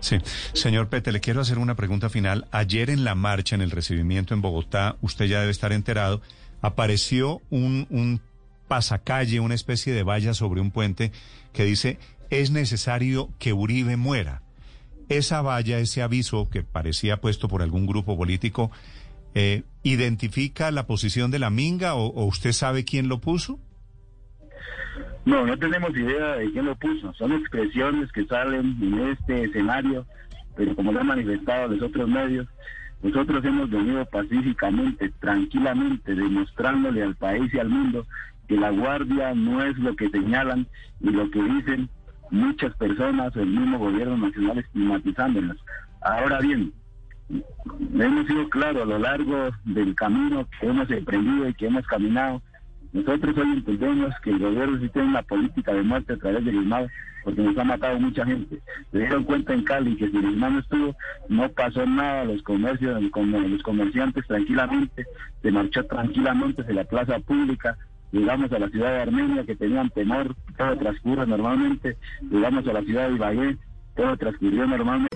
Sí, señor Pete, le quiero hacer una pregunta final. Ayer en la marcha, en el recibimiento en Bogotá, usted ya debe estar enterado, apareció un, pasacalle, una especie de valla sobre un puente que dice, es necesario que Uribe muera. Esa valla, ese aviso que parecía puesto por algún grupo político, eh, ¿identifica la posición de la Minga o usted sabe quién lo puso? No, no tenemos idea de quién lo puso. Son expresiones que salen en este escenario, pero como lo han manifestado los otros medios, nosotros hemos venido pacíficamente, tranquilamente, demostrándole al país y al mundo que la Guardia no es lo que señalan y lo que dicen muchas personas, el mismo gobierno nacional estigmatizándolas. Ahora bien, hemos sido claros a lo largo del camino que hemos emprendido y que hemos caminado nosotros hoy entendemos que el gobierno sí tiene una política de muerte a través del ISMAD porque nos ha matado mucha gente. Se dieron cuenta en Cali que si el ISMAD no estuvo, no pasó nada, los comercios, los comerciantes tranquilamente, se marchó tranquilamente de la plaza pública, llegamos a la ciudad de Armenia que tenían temor, todo transcurre normalmente, llegamos a la ciudad de Ibagué, todo transcurrió normalmente.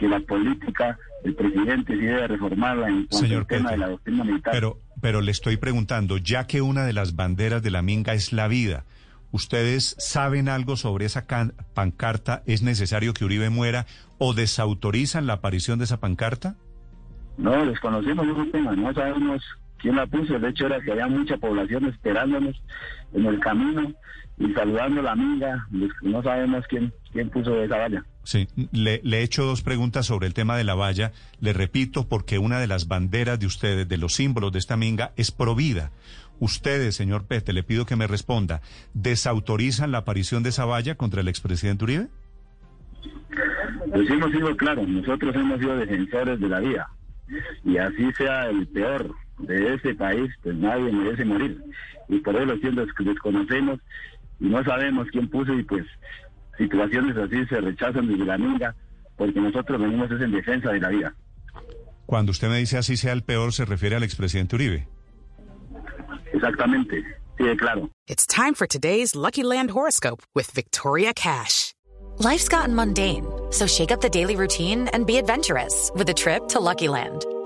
que la política del presidente sí debe reformarla en cuanto Señor al tema Petro, de la doctrina militar. Pero, pero le estoy preguntando, ya que una de las banderas de la Minga es la vida, ¿ustedes saben algo sobre esa can- pancarta? ¿Es necesario que Uribe muera o desautorizan la aparición de esa pancarta? No, desconocemos ese tema, no sabemos quién la puso. De hecho, era que había mucha población esperándonos en el camino y saludando a la amiga. No sabemos quién, quién puso esa valla. Sí, le, he hecho dos preguntas sobre el tema de la valla. Le repito, porque una de las banderas de ustedes, de los símbolos de esta minga, es provida. Ustedes, señor Pete, le pido que me responda, ¿desautorizan la aparición de esa valla contra el expresidente Uribe? Pues hemos sido claros, nosotros hemos sido defensores de la vida. Y así sea el peor de ese país, pues nadie merece morir. Y por eso tiendas que desconocemos y no sabemos quién puso y pues situaciones así se rechazan desde la minga porque nosotros venimos es en defensa de la vida. Cuando usted me dice así sea el peor, se refiere al expresidente Uribe. Exactamente, sí, claro. It's time for today's Lucky Land horoscope with Victoria Cash. Life's gotten mundane, so shake up the daily routine and be adventurous with a trip to Lucky Land.